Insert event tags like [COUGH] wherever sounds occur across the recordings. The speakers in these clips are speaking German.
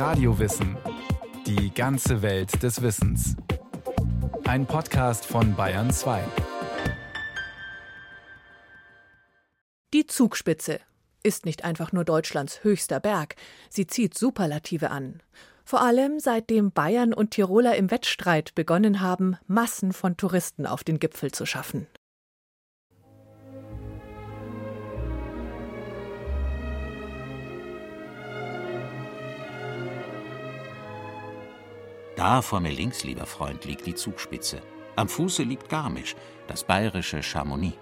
Radiowissen. Die ganze Welt des Wissens. Ein Podcast von Bayern 2. Die Zugspitze ist nicht einfach nur Deutschlands höchster Berg, sie zieht Superlative an. Vor allem seitdem Bayern und Tiroler im Wettstreit begonnen haben, Massen von Touristen auf den Gipfel zu schaffen. Da vor mir links, lieber Freund, liegt die Zugspitze. Am Fuße liegt Garmisch, das bayerische Chamonix.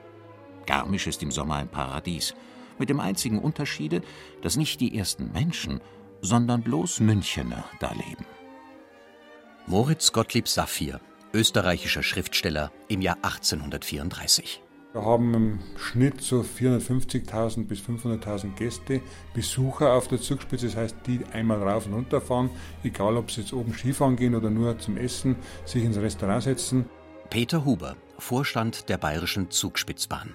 Garmisch ist im Sommer ein Paradies, mit dem einzigen Unterschiede, dass nicht die ersten Menschen, sondern bloß Münchener da leben. Moritz Gottlieb Saphir, österreichischer Schriftsteller im Jahr 1834. Wir haben im Schnitt so 450.000 bis 500.000 Gäste, Besucher auf der Zugspitze, das heißt, die einmal rauf und runter fahren, egal ob sie jetzt oben Skifahren gehen oder nur zum Essen, sich ins Restaurant setzen. Peter Huber, Vorstand der Bayerischen Zugspitzbahn.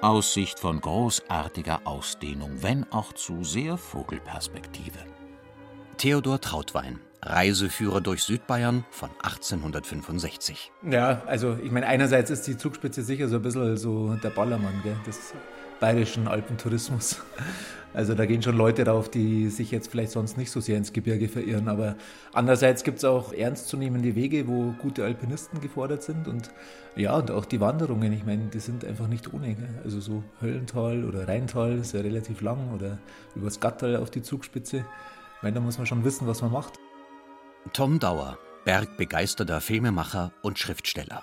Aussicht von großartiger Ausdehnung, wenn auch zu sehr Vogelperspektive. Theodor Trautwein, Reiseführer durch Südbayern von 1865. Ja, also ich meine, einerseits ist die Zugspitze sicher so ein bisschen so der Ballermann gell, des bayerischen Alpentourismus. [LAUGHS] Also da gehen schon Leute drauf, die sich jetzt vielleicht sonst nicht so sehr ins Gebirge verirren. Aber andererseits gibt es auch ernstzunehmende Wege, wo gute Alpinisten gefordert sind. Und ja, und auch die Wanderungen, ich meine, die sind einfach nicht ohne. Also so Höllental oder Rheintal ist ja relativ lang oder übers Gattal auf die Zugspitze. Ich meine, da muss man schon wissen, was man macht. Tom Dauer, bergbegeisterter Filmemacher und Schriftsteller.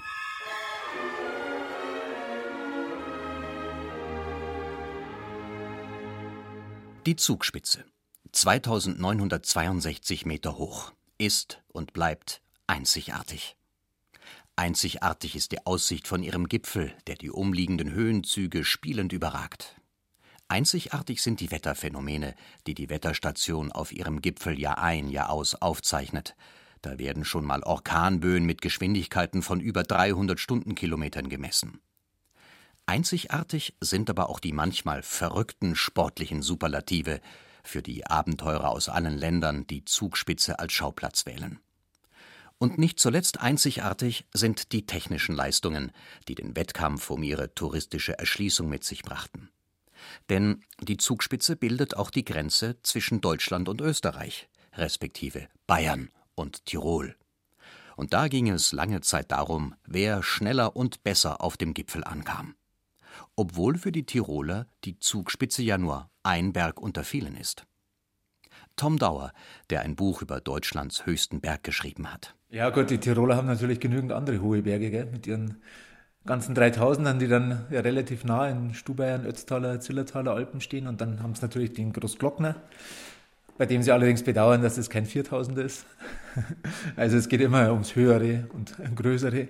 Die Zugspitze, 2962 Meter hoch, ist und bleibt einzigartig. Einzigartig ist die Aussicht von ihrem Gipfel, der die umliegenden Höhenzüge spielend überragt. Einzigartig sind die Wetterphänomene, die die Wetterstation auf ihrem Gipfel Jahr ein, Jahr aus aufzeichnet. Da werden schon mal Orkanböen mit Geschwindigkeiten von über 300 Stundenkilometern gemessen. Einzigartig sind aber auch die manchmal verrückten sportlichen Superlative, für die Abenteurer aus allen Ländern die Zugspitze als Schauplatz wählen. Und nicht zuletzt einzigartig sind die technischen Leistungen, die den Wettkampf um ihre touristische Erschließung mit sich brachten. Denn die Zugspitze bildet auch die Grenze zwischen Deutschland und Österreich, respektive Bayern und Tirol. Und da ging es lange Zeit darum, wer schneller und besser auf dem Gipfel ankam. Obwohl für die Tiroler die Zugspitze ja nur ein Berg unter vielen ist. Tom Dauer, der ein Buch über Deutschlands höchsten Berg geschrieben hat. Ja gut, die Tiroler haben natürlich genügend andere hohe Berge, gell? mit ihren ganzen 3000ern, die dann ja relativ nah in Stubaiern, Ötztaler, Zillertaler Alpen stehen. Und dann haben sie natürlich den Großglockner, bei dem sie allerdings bedauern, dass es kein 4000er ist. [LAUGHS] also es geht immer ums Höhere und Größere.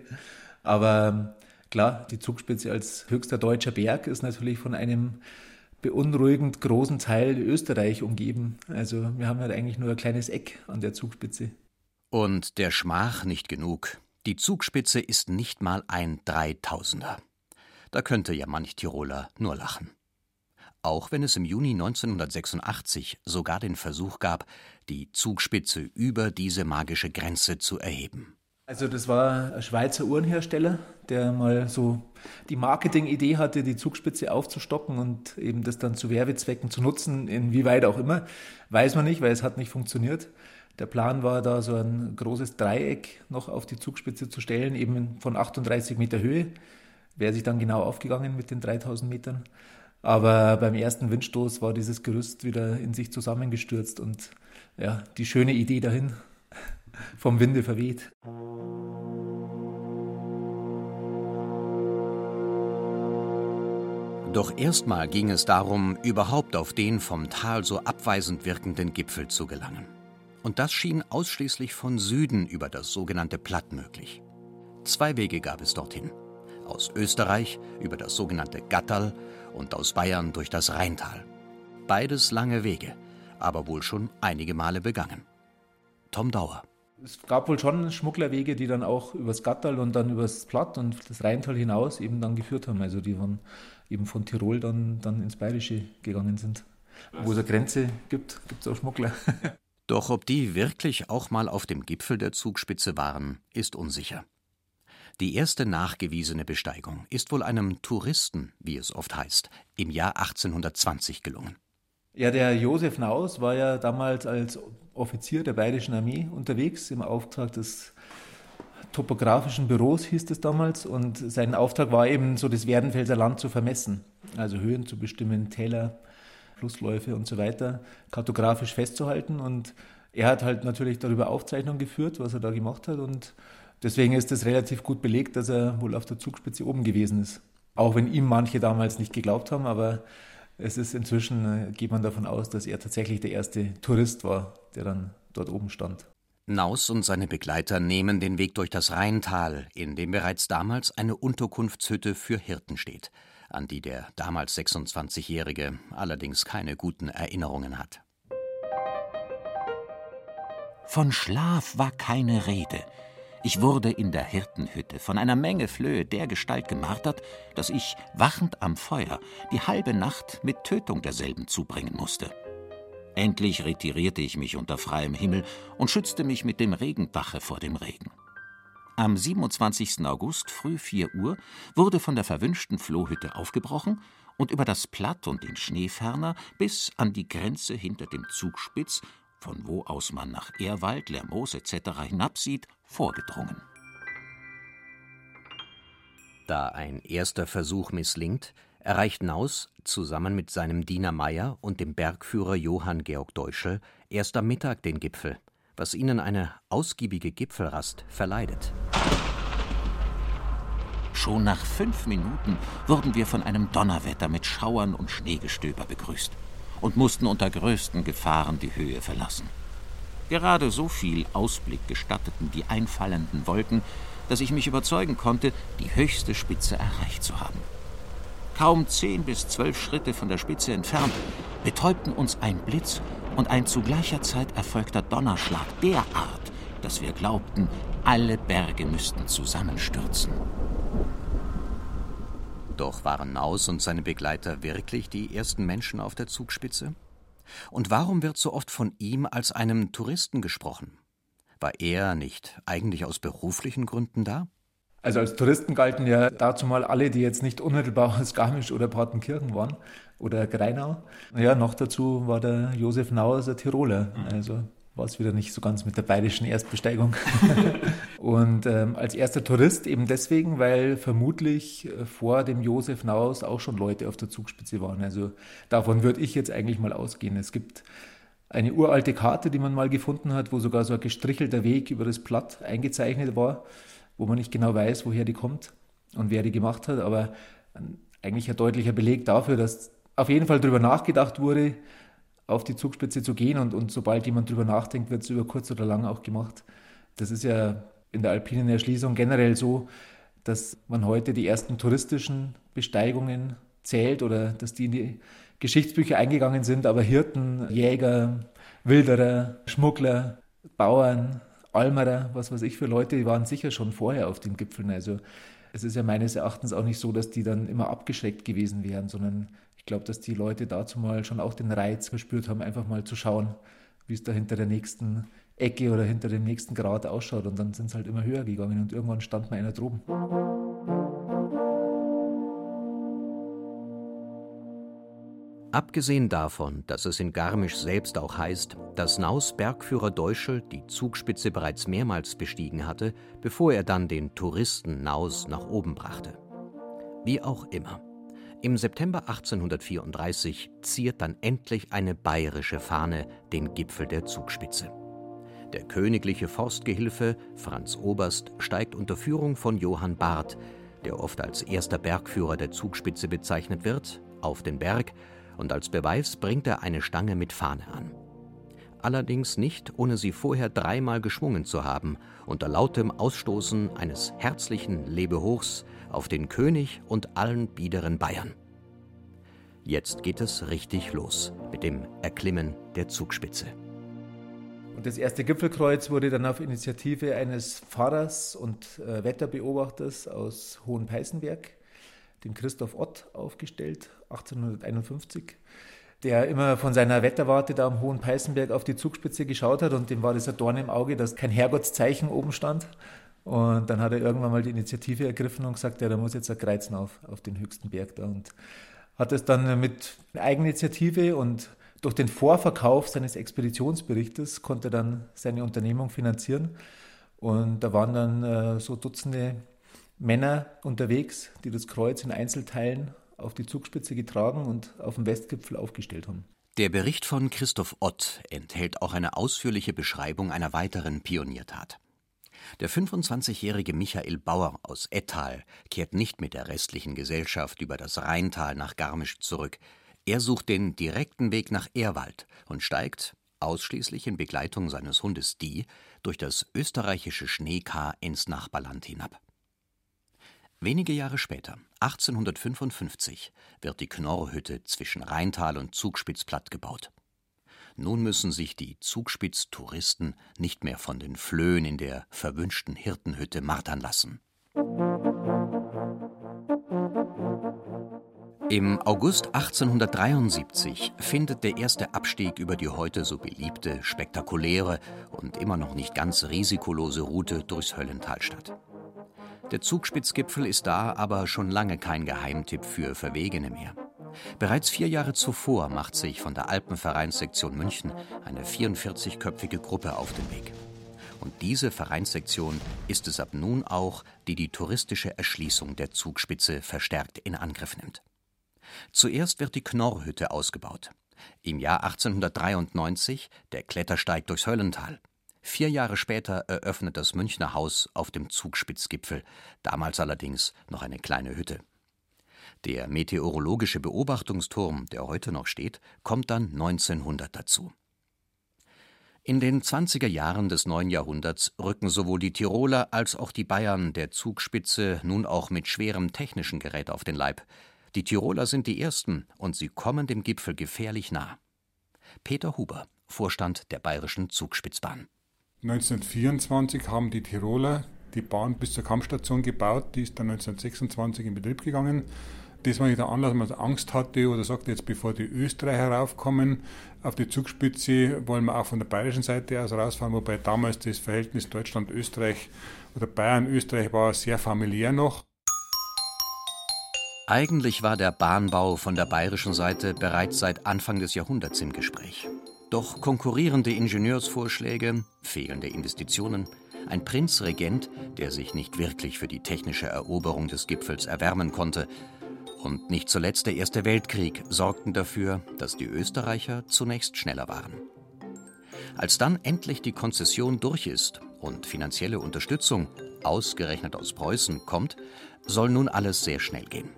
Aber klar, die Zugspitze als höchster deutscher Berg ist natürlich von einem beunruhigend großen Teil Österreich umgeben. Also wir haben halt eigentlich nur ein kleines Eck an der Zugspitze. Und der Schmach nicht genug. Die Zugspitze ist nicht mal ein Dreitausender. Da könnte ja manch Tiroler nur lachen. Auch wenn es im Juni 1986 sogar den Versuch gab, die Zugspitze über diese magische Grenze zu erheben. Also das war ein Schweizer Uhrenhersteller, der mal so die Marketingidee hatte, die Zugspitze aufzustocken und eben das dann zu Werbezwecken zu nutzen, inwieweit auch immer, weiß man nicht, weil es hat nicht funktioniert. Der Plan war da so ein großes Dreieck noch auf die Zugspitze zu stellen, eben von 38 Meter Höhe. Wäre sich dann genau aufgegangen mit den 3000 Metern. Aber beim ersten Windstoß war dieses Gerüst wieder in sich zusammengestürzt und ja, die schöne Idee dahin [LAUGHS] vom Winde verweht. Doch erstmal ging es darum, überhaupt auf den vom Tal so abweisend wirkenden Gipfel zu gelangen. Und das schien ausschließlich von Süden über das sogenannte Platt möglich. Zwei Wege gab es dorthin. Aus Österreich über das sogenannte Gattal und aus Bayern durch das Rheintal. Beides lange Wege, aber wohl schon einige Male begangen. Tom Dauer. Es gab wohl schon Schmugglerwege, die dann auch übers Gattal und dann übers Platt und das Rheintal hinaus eben dann geführt haben. Also die von, eben von Tirol dann, dann ins Bayerische gegangen sind. Wo es eine Grenze gibt, gibt es auch Schmuggler. [LAUGHS] Doch ob die wirklich auch mal auf dem Gipfel der Zugspitze waren, ist unsicher. Die erste nachgewiesene Besteigung ist wohl einem Touristen, wie es oft heißt, im Jahr 1820 gelungen. Ja, der Josef Naus war ja damals als Offizier der Bayerischen Armee unterwegs im Auftrag des topografischen Büros, hieß es damals. Und sein Auftrag war eben so, das Werdenfelser Land zu vermessen, also Höhen zu bestimmen, Täler, Flussläufe und so weiter, kartografisch festzuhalten. Und er hat halt natürlich darüber Aufzeichnungen geführt, was er da gemacht hat. Und deswegen ist es relativ gut belegt, dass er wohl auf der Zugspitze oben gewesen ist. Auch wenn ihm manche damals nicht geglaubt haben, aber es ist inzwischen, geht man davon aus, dass er tatsächlich der erste Tourist war, der dann dort oben stand. Naus und seine Begleiter nehmen den Weg durch das Rheintal, in dem bereits damals eine Unterkunftshütte für Hirten steht, an die der damals 26-Jährige allerdings keine guten Erinnerungen hat. Von Schlaf war keine Rede. Ich wurde in der Hirtenhütte von einer Menge Flöhe dergestalt gemartert, dass ich, wachend am Feuer, die halbe Nacht mit Tötung derselben zubringen musste. Endlich retirierte ich mich unter freiem Himmel und schützte mich mit dem Regendache vor dem Regen. Am 27. August früh 4 Uhr wurde von der verwünschten Flohhütte aufgebrochen und über das Platt und den Schneeferner bis an die Grenze hinter dem Zugspitz von wo aus man nach Ehrwald, Lermoos etc. hinabsieht, vorgedrungen. Da ein erster Versuch misslingt, erreicht Naus zusammen mit seinem Diener Meyer und dem Bergführer Johann Georg Deuschel erst am Mittag den Gipfel, was ihnen eine ausgiebige Gipfelrast verleidet. Schon nach fünf Minuten wurden wir von einem Donnerwetter mit Schauern und Schneegestöber begrüßt und mussten unter größten Gefahren die Höhe verlassen. Gerade so viel Ausblick gestatteten die einfallenden Wolken, dass ich mich überzeugen konnte, die höchste Spitze erreicht zu haben. Kaum zehn bis zwölf Schritte von der Spitze entfernt betäubten uns ein Blitz und ein zu gleicher Zeit erfolgter Donnerschlag derart, dass wir glaubten, alle Berge müssten zusammenstürzen. Doch waren Naus und seine Begleiter wirklich die ersten Menschen auf der Zugspitze? Und warum wird so oft von ihm als einem Touristen gesprochen? War er nicht eigentlich aus beruflichen Gründen da? Also als Touristen galten ja dazu mal alle, die jetzt nicht unmittelbar aus Garmisch oder Partenkirchen waren oder Greinau. Ja, noch dazu war der Josef Nauer ein Tiroler. Also war es wieder nicht so ganz mit der bayerischen Erstbesteigung. [LAUGHS] und ähm, als erster Tourist eben deswegen, weil vermutlich äh, vor dem Josef Naus auch schon Leute auf der Zugspitze waren. Also davon würde ich jetzt eigentlich mal ausgehen. Es gibt eine uralte Karte, die man mal gefunden hat, wo sogar so ein gestrichelter Weg über das Platt eingezeichnet war, wo man nicht genau weiß, woher die kommt und wer die gemacht hat, aber eigentlich ein deutlicher Beleg dafür, dass auf jeden Fall darüber nachgedacht wurde, auf die Zugspitze zu gehen und, und sobald jemand drüber nachdenkt, wird es über kurz oder lang auch gemacht. Das ist ja in der alpinen Erschließung generell so, dass man heute die ersten touristischen Besteigungen zählt oder dass die in die Geschichtsbücher eingegangen sind, aber Hirten, Jäger, Wilderer, Schmuggler, Bauern, Almerer, was weiß ich für Leute, die waren sicher schon vorher auf den Gipfeln. Also es ist ja meines Erachtens auch nicht so, dass die dann immer abgeschreckt gewesen wären, sondern glaube, dass die Leute dazu mal schon auch den Reiz verspürt haben, einfach mal zu schauen, wie es da hinter der nächsten Ecke oder hinter dem nächsten Grad ausschaut. Und dann sind es halt immer höher gegangen und irgendwann stand mal einer droben. Abgesehen davon, dass es in Garmisch selbst auch heißt, dass Naus Bergführer Deuschel die Zugspitze bereits mehrmals bestiegen hatte, bevor er dann den Touristen Naus nach oben brachte. Wie auch immer. Im September 1834 ziert dann endlich eine bayerische Fahne den Gipfel der Zugspitze. Der königliche Forstgehilfe Franz Oberst steigt unter Führung von Johann Barth, der oft als erster Bergführer der Zugspitze bezeichnet wird, auf den Berg und als Beweis bringt er eine Stange mit Fahne an. Allerdings nicht, ohne sie vorher dreimal geschwungen zu haben, unter lautem Ausstoßen eines herzlichen Lebehochs auf den König und allen biederen Bayern. Jetzt geht es richtig los mit dem Erklimmen der Zugspitze. Und das erste Gipfelkreuz wurde dann auf Initiative eines Pfarrers und äh, Wetterbeobachters aus Hohenpeißenberg, dem Christoph Ott, aufgestellt, 1851. der immer von seiner Wetterwarte da am Hohen Peißenberg auf die Zugspitze geschaut hat und dem war das ein Dorn im Auge, dass kein Herrgottszeichen oben stand. Und dann hat er irgendwann mal die Initiative ergriffen und gesagt, ja, da muss jetzt ein Kreuzen auf, auf den höchsten Berg da. Und hat es dann mit Eigeninitiative und durch den Vorverkauf seines Expeditionsberichtes konnte er dann seine Unternehmung finanzieren. Und da waren dann äh, so Dutzende Männer unterwegs, die das Kreuz in Einzelteilen auf die Zugspitze getragen und auf dem Westgipfel aufgestellt haben. Der Bericht von Christoph Ott enthält auch eine ausführliche Beschreibung einer weiteren Pioniertat. Der 25-jährige Michael Bauer aus Ettal kehrt nicht mit der restlichen Gesellschaft über das Rheintal nach Garmisch zurück. Er sucht den direkten Weg nach Ehrwald und steigt, ausschließlich in Begleitung seines Hundes Die, durch das österreichische Schneekar ins Nachbarland hinab. Wenige Jahre später, 1855, wird die Knorrhütte zwischen Rheintal und Zugspitz platt gebaut. Nun müssen sich die Zugspitz-Touristen nicht mehr von den Flöhen in der verwünschten Hirtenhütte martern lassen. Im August 1873 findet der erste Abstieg über die heute so beliebte, spektakuläre und immer noch nicht ganz risikolose Route durchs Höllental statt. Der Zugspitzgipfel ist da aber schon lange kein Geheimtipp für Verwegene mehr. Bereits vier Jahre zuvor macht sich von der Alpenvereinssektion München eine 44-köpfige Gruppe auf den Weg. Und diese Vereinssektion ist es ab nun auch, die die touristische Erschließung der Zugspitze verstärkt in Angriff nimmt. Zuerst wird die Knorrhütte ausgebaut. Im Jahr 1893 der Klettersteig durchs Höllental. Vier Jahre später eröffnet das Münchner Haus auf dem Zugspitzgipfel, damals allerdings noch eine kleine Hütte. Der meteorologische Beobachtungsturm, der heute noch steht, kommt dann 1900 dazu. In den 20er Jahren des neuen Jahrhunderts rücken sowohl die Tiroler als auch die Bayern der Zugspitze nun auch mit schwerem technischen Gerät auf den Leib. Die Tiroler sind die ersten und sie kommen dem Gipfel gefährlich nah. Peter Huber, Vorstand der Bayerischen Zugspitzbahn. 1924 haben die Tiroler die Bahn bis zur Kampfstation gebaut. Die ist dann 1926 in Betrieb gegangen. Das war nicht der Anlass, dass man Angst hatte oder sagte, jetzt bevor die Österreicher raufkommen auf die Zugspitze, wollen wir auch von der bayerischen Seite aus rausfahren, wobei damals das Verhältnis Deutschland-Österreich oder Bayern-Österreich war sehr familiär noch. Eigentlich war der Bahnbau von der bayerischen Seite bereits seit Anfang des Jahrhunderts im Gespräch. Doch konkurrierende Ingenieursvorschläge, fehlende Investitionen, ein Prinzregent, der sich nicht wirklich für die technische Eroberung des Gipfels erwärmen konnte, und nicht zuletzt der Erste Weltkrieg sorgten dafür, dass die Österreicher zunächst schneller waren. Als dann endlich die Konzession durch ist und finanzielle Unterstützung, ausgerechnet aus Preußen, kommt, soll nun alles sehr schnell gehen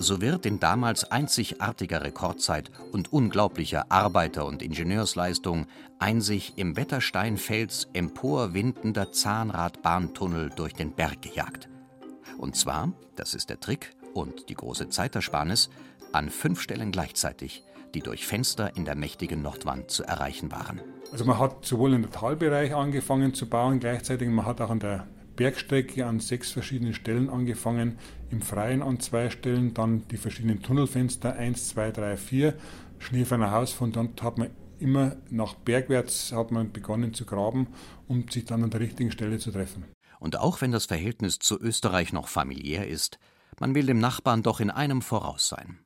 so wird in damals einzigartiger Rekordzeit und unglaublicher Arbeiter- und Ingenieursleistung ein sich im Wettersteinfels emporwindender Zahnradbahntunnel durch den Berg gejagt. Und zwar, das ist der Trick und die große Zeitersparnis, an fünf Stellen gleichzeitig, die durch Fenster in der mächtigen Nordwand zu erreichen waren. Also man hat sowohl im Talbereich angefangen zu bauen, gleichzeitig man hat auch an der Bergstrecke an sechs verschiedenen Stellen angefangen, im Freien an zwei Stellen, dann die verschiedenen Tunnelfenster 1, 2, 3, 4, Schneeferner Haus, von dort hat man immer nach bergwärts hat man begonnen zu graben, um sich dann an der richtigen Stelle zu treffen. Und auch wenn das Verhältnis zu Österreich noch familiär ist, man will dem Nachbarn doch in einem voraus sein.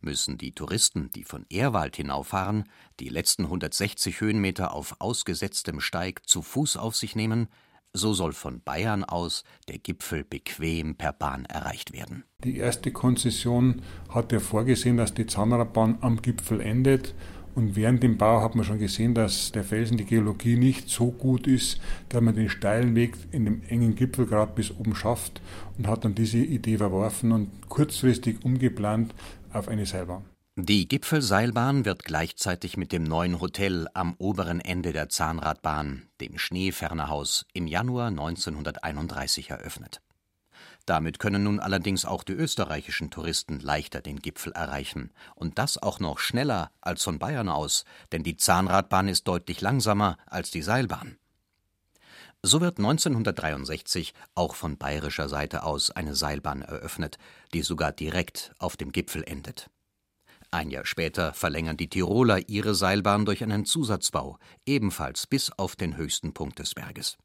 Müssen die Touristen, die von Ehrwald hinauffahren, die letzten 160 Höhenmeter auf ausgesetztem Steig zu Fuß auf sich nehmen, so soll von Bayern aus der Gipfel bequem per Bahn erreicht werden. Die erste Konzession hat ja vorgesehen, dass die Zahnradbahn am Gipfel endet. Und während dem Bau hat man schon gesehen, dass der Felsen, die Geologie nicht so gut ist, dass man den steilen Weg in dem engen Gipfel gerade bis oben schafft und hat dann diese Idee verworfen und kurzfristig umgeplant auf eine Seilbahn. Die Gipfelseilbahn wird gleichzeitig mit dem neuen Hotel am oberen Ende der Zahnradbahn, dem Schneefernerhaus, im Januar 1931 eröffnet. Damit können nun allerdings auch die österreichischen Touristen leichter den Gipfel erreichen, und das auch noch schneller als von Bayern aus, denn die Zahnradbahn ist deutlich langsamer als die Seilbahn. So wird 1963 auch von bayerischer Seite aus eine Seilbahn eröffnet, die sogar direkt auf dem Gipfel endet. Ein Jahr später verlängern die Tiroler ihre Seilbahn durch einen Zusatzbau, ebenfalls bis auf den höchsten Punkt des Berges.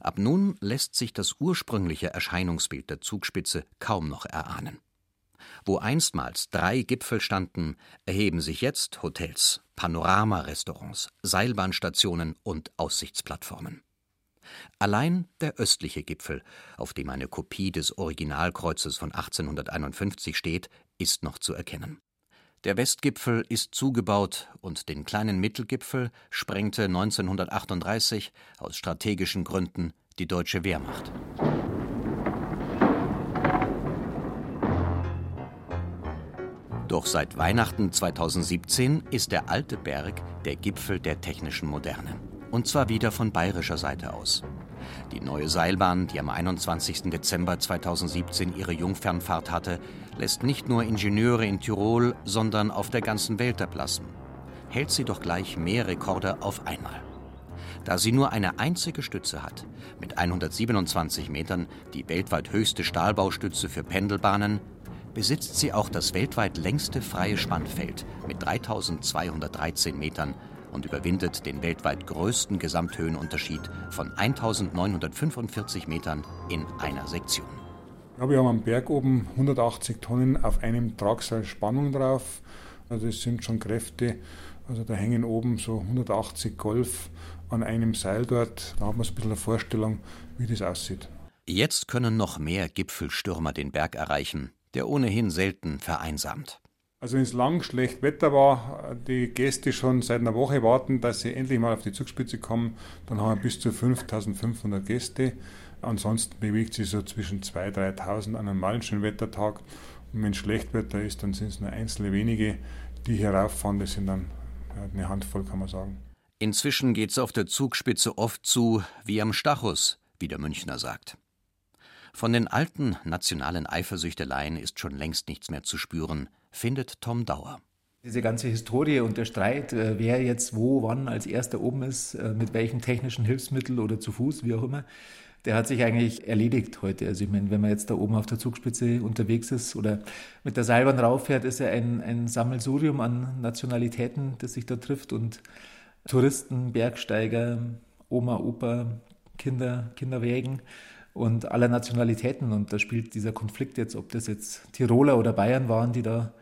Ab nun lässt sich das ursprüngliche Erscheinungsbild der Zugspitze kaum noch erahnen. Wo einstmals drei Gipfel standen, erheben sich jetzt Hotels, Panoramarestaurants, Seilbahnstationen und Aussichtsplattformen. Allein der östliche Gipfel, auf dem eine Kopie des Originalkreuzes von 1851 steht, ist noch zu erkennen. Der Westgipfel ist zugebaut und den kleinen Mittelgipfel sprengte 1938 aus strategischen Gründen die deutsche Wehrmacht. Doch seit Weihnachten 2017 ist der alte Berg der Gipfel der technischen Moderne. Und zwar wieder von bayerischer Seite aus. Die neue Seilbahn, die am 21. Dezember 2017 ihre Jungfernfahrt hatte, lässt nicht nur Ingenieure in Tirol, sondern auf der ganzen Welt erblassen. Hält sie doch gleich mehr Rekorde auf einmal. Da sie nur eine einzige Stütze hat, mit 127 Metern die weltweit höchste Stahlbaustütze für Pendelbahnen, besitzt sie auch das weltweit längste freie Spannfeld mit 3213 Metern und überwindet den weltweit größten Gesamthöhenunterschied von 1945 Metern in einer Sektion. Ja, wir haben am Berg oben 180 Tonnen auf einem Tragseil Spannung drauf. Also es sind schon Kräfte. Also da hängen oben so 180 Golf an einem Seil dort. Da hat man so ein bisschen eine Vorstellung, wie das aussieht. Jetzt können noch mehr Gipfelstürmer den Berg erreichen, der ohnehin selten vereinsamt. Also wenn es lang schlecht Wetter war, die Gäste schon seit einer Woche warten, dass sie endlich mal auf die Zugspitze kommen, dann haben wir bis zu 5500 Gäste. Ansonsten bewegt sich so zwischen 2.000, 3.000 an einem normalen schönen Wettertag. Und wenn schlecht Wetter ist, dann sind es nur einzelne wenige, die hier rauffahren. Das sind dann eine Handvoll, kann man sagen. Inzwischen geht es auf der Zugspitze oft zu wie am Stachus, wie der Münchner sagt. Von den alten nationalen Eifersüchteleien ist schon längst nichts mehr zu spüren, findet Tom Dauer. Diese ganze Historie und der Streit, äh, wer jetzt wo, wann als erster oben ist, äh, mit welchem technischen Hilfsmittel oder zu Fuß, wie auch immer, der hat sich eigentlich erledigt heute. Also ich meine, wenn man jetzt da oben auf der Zugspitze unterwegs ist oder mit der Seilbahn rauffährt, ist ja ein, ein Sammelsurium an Nationalitäten, das sich da trifft und Touristen, Bergsteiger, Oma, Opa, Kinder, Kinderwägen und aller Nationalitäten. Und da spielt dieser Konflikt jetzt, ob das jetzt Tiroler oder Bayern waren, die da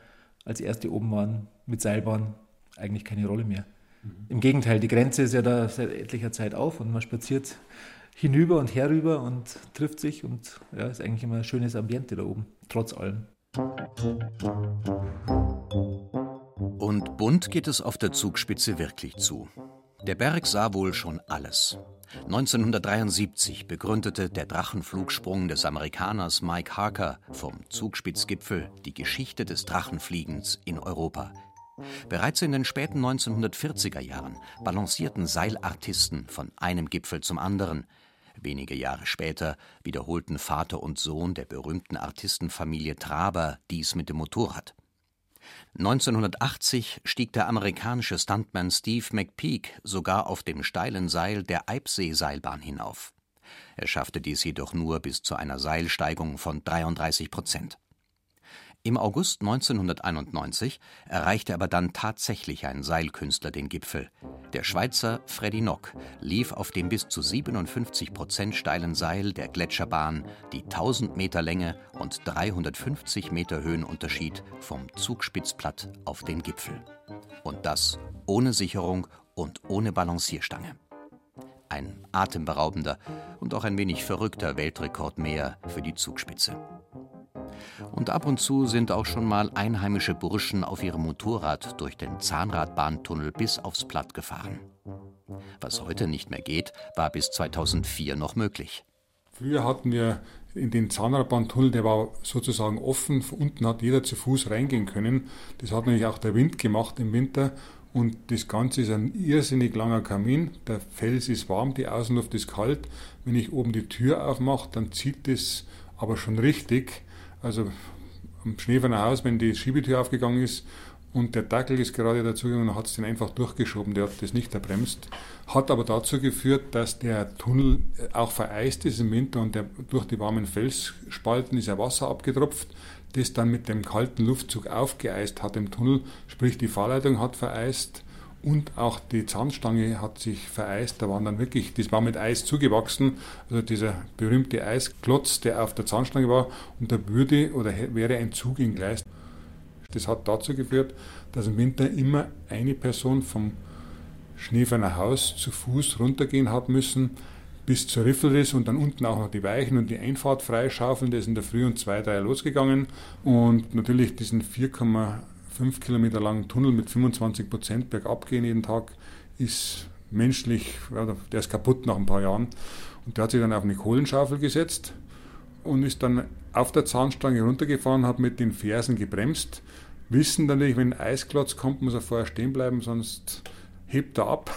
als Erste oben waren mit Seilbahn, eigentlich keine Rolle mehr. Mhm. Im Gegenteil, die Grenze ist ja da seit etlicher Zeit auf und man spaziert hinüber und herüber und trifft sich und ja, ist eigentlich immer ein schönes Ambiente da oben, trotz allem. Und bunt geht es auf der Zugspitze wirklich zu. Der Berg sah wohl schon alles. 1973 begründete der Drachenflugsprung des Amerikaners Mike Harker vom Zugspitzgipfel die Geschichte des Drachenfliegens in Europa. Bereits in den späten 1940er Jahren balancierten Seilartisten von einem Gipfel zum anderen. Wenige Jahre später wiederholten Vater und Sohn der berühmten Artistenfamilie Traber dies mit dem Motorrad. 1980 stieg der amerikanische Stuntman Steve McPeak sogar auf dem steilen Seil der Eibsee-Seilbahn hinauf. Er schaffte dies jedoch nur bis zu einer Seilsteigung von 33 Prozent. Im August 1991 erreichte aber dann tatsächlich ein Seilkünstler den Gipfel. Der Schweizer Freddy Nock lief auf dem bis zu 57 Prozent steilen Seil der Gletscherbahn die 1000 Meter Länge und 350 Meter Höhenunterschied vom Zugspitzplatt auf den Gipfel. Und das ohne Sicherung und ohne Balancierstange. Ein atemberaubender und auch ein wenig verrückter Weltrekord mehr für die Zugspitze. Und ab und zu sind auch schon mal einheimische Burschen auf ihrem Motorrad durch den Zahnradbahntunnel bis aufs Platt gefahren. Was heute nicht mehr geht, war bis 2004 noch möglich. Früher hatten wir in den Zahnradbahntunnel, der war sozusagen offen, unten hat jeder zu Fuß reingehen können. Das hat nämlich auch der Wind gemacht im Winter und das Ganze ist ein irrsinnig langer Kamin. Der Fels ist warm, die Außenluft ist kalt. Wenn ich oben die Tür aufmache, dann zieht es aber schon richtig. Also am Schneeferner Haus, wenn die Schiebetür aufgegangen ist und der Dackel ist gerade dazugegangen und hat es den einfach durchgeschoben, der hat das nicht erbremst. Hat aber dazu geführt, dass der Tunnel auch vereist ist im Winter und der, durch die warmen Felsspalten ist ja Wasser abgetropft. das dann mit dem kalten Luftzug aufgeeist hat im Tunnel, sprich die Fahrleitung hat vereist und auch die Zahnstange hat sich vereist. Da waren dann wirklich, das war mit Eis zugewachsen, also dieser berühmte Eisklotz, der auf der Zahnstange war, und da würde oder wäre ein Zug in Gleis. Das hat dazu geführt, dass im Winter immer eine Person vom Schneeferner Haus zu Fuß runtergehen hat müssen bis zur Riffelriss und dann unten auch noch die Weichen und die Einfahrt freischaufeln. Das ist in der Früh um zwei, drei losgegangen und natürlich diesen 4,5 Kilometer langen Tunnel mit 25 Prozent bergab gehen jeden Tag ist menschlich, der ist kaputt nach ein paar Jahren. Und der hat sich dann auf eine Kohlenschaufel gesetzt und ist dann auf der Zahnstange runtergefahren, hat mit den Fersen gebremst. Wissen natürlich, wenn ein Eisklotz kommt, muss er vorher stehen bleiben, sonst hebt er ab.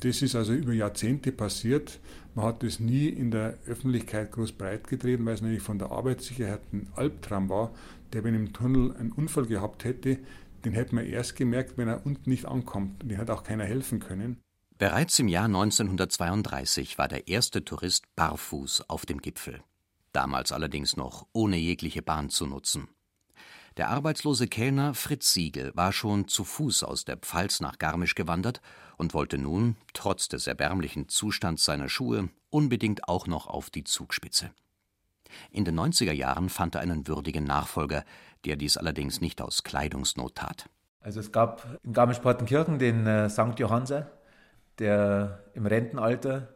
Das ist also über Jahrzehnte passiert. Man hat das nie in der Öffentlichkeit groß breit getreten, weil es nämlich von der Arbeitssicherheit ein Albtraum war, der, wenn im Tunnel einen Unfall gehabt hätte, den hätte man erst gemerkt, wenn er unten nicht ankommt. Den hat auch keiner helfen können. Bereits im Jahr 1932 war der erste Tourist barfuß auf dem Gipfel. Damals allerdings noch ohne jegliche Bahn zu nutzen. Der arbeitslose Kellner Fritz Siegel war schon zu Fuß aus der Pfalz nach Garmisch gewandert und wollte nun, trotz des erbärmlichen Zustands seiner Schuhe, unbedingt auch noch auf die Zugspitze. In den 90er Jahren fand er einen würdigen Nachfolger, der dies allerdings nicht aus Kleidungsnot tat. Also es gab in Garmisch-Partenkirchen den äh, St. Johanser, der im Rentenalter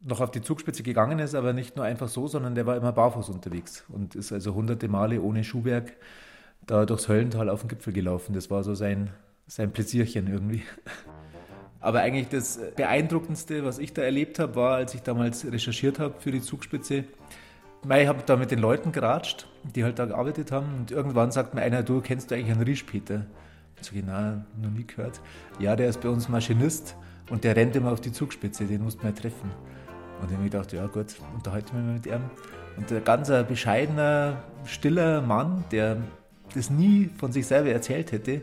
noch auf die Zugspitze gegangen ist, aber nicht nur einfach so, sondern der war immer barfuß unterwegs und ist also hunderte Male ohne Schuhwerk da durchs Höllental auf den Gipfel gelaufen. Das war so sein, sein Pläsierchen irgendwie. Aber eigentlich das Beeindruckendste, was ich da erlebt habe, war, als ich damals recherchiert habe für die Zugspitze. Ich habe da mit den Leuten geratscht, die halt da gearbeitet haben. Und irgendwann sagt mir einer, du kennst du eigentlich einen Rieschpeter? Ich so, genau, noch nie gehört. Ja, der ist bei uns Maschinist und der rennt immer auf die Zugspitze, den musst du mal treffen. Und ich habe mir gedacht, ja gut, unterhalte mich mal mit ihm. Und der ganz bescheidener, stiller Mann, der das nie von sich selber erzählt hätte.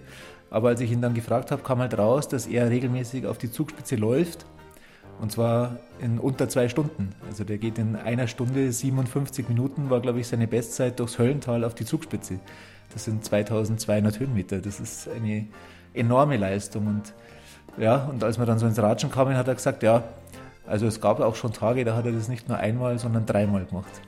Aber als ich ihn dann gefragt habe, kam halt raus, dass er regelmäßig auf die Zugspitze läuft. Und zwar in unter zwei Stunden. Also der geht in einer Stunde 57 Minuten, war glaube ich seine Bestzeit durchs Höllental auf die Zugspitze. Das sind 2200 Höhenmeter. Das ist eine enorme Leistung. Und ja, und als wir dann so ins Ratschen kamen, hat er gesagt, ja, also es gab auch schon Tage, da hat er das nicht nur einmal, sondern dreimal gemacht.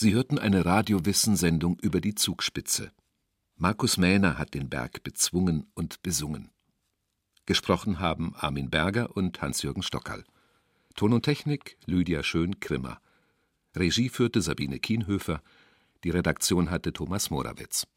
Sie hörten eine Radiowissensendung über die Zugspitze. Markus Mähner hat den Berg bezwungen und besungen. Gesprochen haben Armin Berger und Hans-Jürgen Stockerl. Ton und Technik Lydia Schön-Krimmer. Regie führte Sabine Kienhöfer. Die Redaktion hatte Thomas Morawitz.